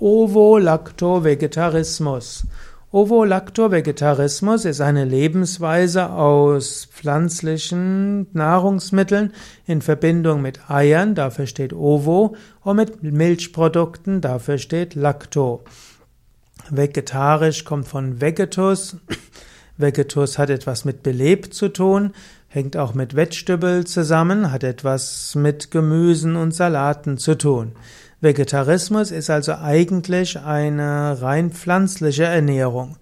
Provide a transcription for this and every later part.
Ovo-Lacto-Vegetarismus. Ovo-Lacto-Vegetarismus ist eine Lebensweise aus pflanzlichen Nahrungsmitteln in Verbindung mit Eiern, dafür steht Ovo, und mit Milchprodukten, dafür steht Lacto. Vegetarisch kommt von Vegetus. Vegetus hat etwas mit belebt zu tun, hängt auch mit Vegetables zusammen, hat etwas mit Gemüsen und Salaten zu tun. Vegetarismus ist also eigentlich eine rein pflanzliche Ernährung.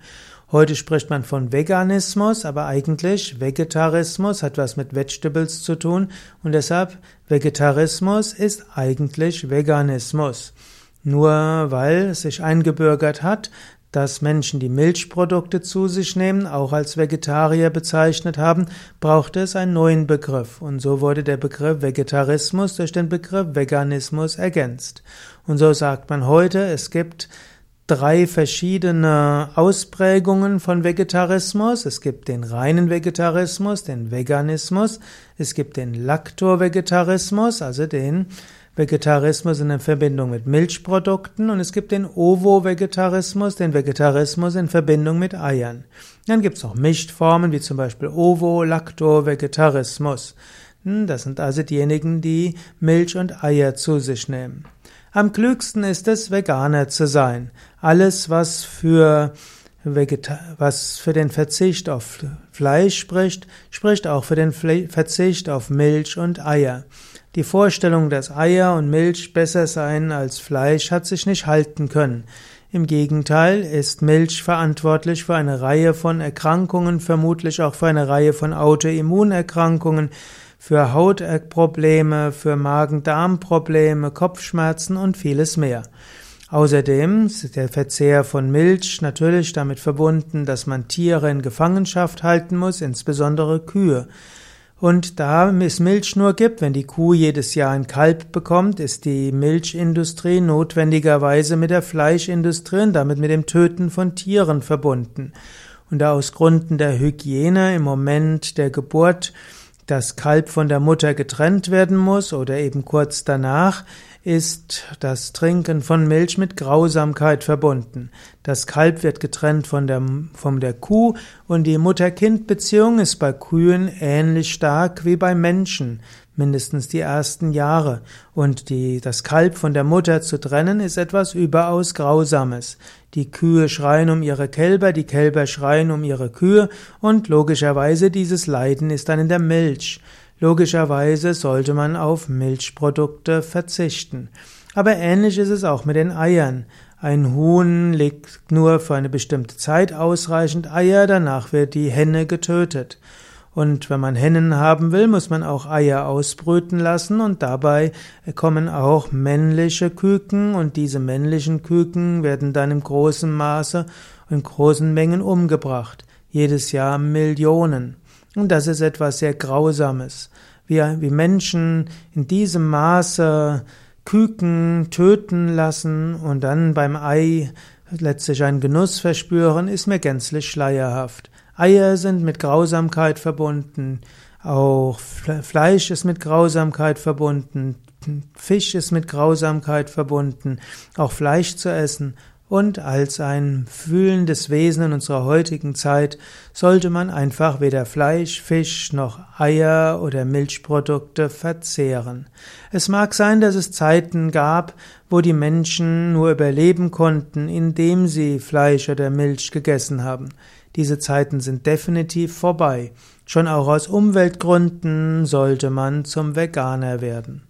Heute spricht man von Veganismus, aber eigentlich Vegetarismus hat was mit Vegetables zu tun und deshalb Vegetarismus ist eigentlich Veganismus. Nur weil es sich eingebürgert hat, dass Menschen, die Milchprodukte zu sich nehmen, auch als Vegetarier bezeichnet haben, brauchte es einen neuen Begriff. Und so wurde der Begriff Vegetarismus durch den Begriff Veganismus ergänzt. Und so sagt man heute, es gibt drei verschiedene Ausprägungen von Vegetarismus. Es gibt den reinen Vegetarismus, den Veganismus. Es gibt den Lactovegetarismus, also den Vegetarismus in Verbindung mit Milchprodukten und es gibt den Ovo-Vegetarismus, den Vegetarismus in Verbindung mit Eiern. Dann gibt es noch Mischformen wie zum Beispiel Ovo-Lacto-Vegetarismus. Hm, das sind also diejenigen, die Milch und Eier zu sich nehmen. Am klügsten ist es, Veganer zu sein. Alles, was für was für den Verzicht auf Fleisch spricht, spricht auch für den Verzicht auf Milch und Eier. Die Vorstellung, dass Eier und Milch besser seien als Fleisch, hat sich nicht halten können. Im Gegenteil ist Milch verantwortlich für eine Reihe von Erkrankungen, vermutlich auch für eine Reihe von Autoimmunerkrankungen, für Hautprobleme, für Magen-Darm-Probleme, Kopfschmerzen und vieles mehr. Außerdem ist der Verzehr von Milch natürlich damit verbunden, dass man Tiere in Gefangenschaft halten muss, insbesondere Kühe. Und da es Milch nur gibt, wenn die Kuh jedes Jahr ein Kalb bekommt, ist die Milchindustrie notwendigerweise mit der Fleischindustrie und damit mit dem Töten von Tieren verbunden. Und da aus Gründen der Hygiene im Moment der Geburt das Kalb von der Mutter getrennt werden muss oder eben kurz danach, ist das Trinken von Milch mit Grausamkeit verbunden. Das Kalb wird getrennt von der, von der Kuh und die Mutter-Kind-Beziehung ist bei Kühen ähnlich stark wie bei Menschen, mindestens die ersten Jahre. Und die, das Kalb von der Mutter zu trennen ist etwas überaus Grausames. Die Kühe schreien um ihre Kälber, die Kälber schreien um ihre Kühe und logischerweise dieses Leiden ist dann in der Milch. Logischerweise sollte man auf Milchprodukte verzichten. Aber ähnlich ist es auch mit den Eiern. Ein Huhn legt nur für eine bestimmte Zeit ausreichend Eier, danach wird die Henne getötet. Und wenn man Hennen haben will, muss man auch Eier ausbrüten lassen und dabei kommen auch männliche Küken und diese männlichen Küken werden dann im großen Maße in großen Mengen umgebracht. Jedes Jahr Millionen. Und das ist etwas sehr Grausames. Wir, wie Menschen in diesem Maße Küken töten lassen und dann beim Ei letztlich einen Genuss verspüren, ist mir gänzlich schleierhaft. Eier sind mit Grausamkeit verbunden, auch Fleisch ist mit Grausamkeit verbunden, Fisch ist mit Grausamkeit verbunden, auch Fleisch zu essen und als ein fühlendes Wesen in unserer heutigen Zeit sollte man einfach weder Fleisch, Fisch noch Eier oder Milchprodukte verzehren. Es mag sein, dass es Zeiten gab, wo die Menschen nur überleben konnten, indem sie Fleisch oder Milch gegessen haben. Diese Zeiten sind definitiv vorbei. Schon auch aus Umweltgründen sollte man zum Veganer werden.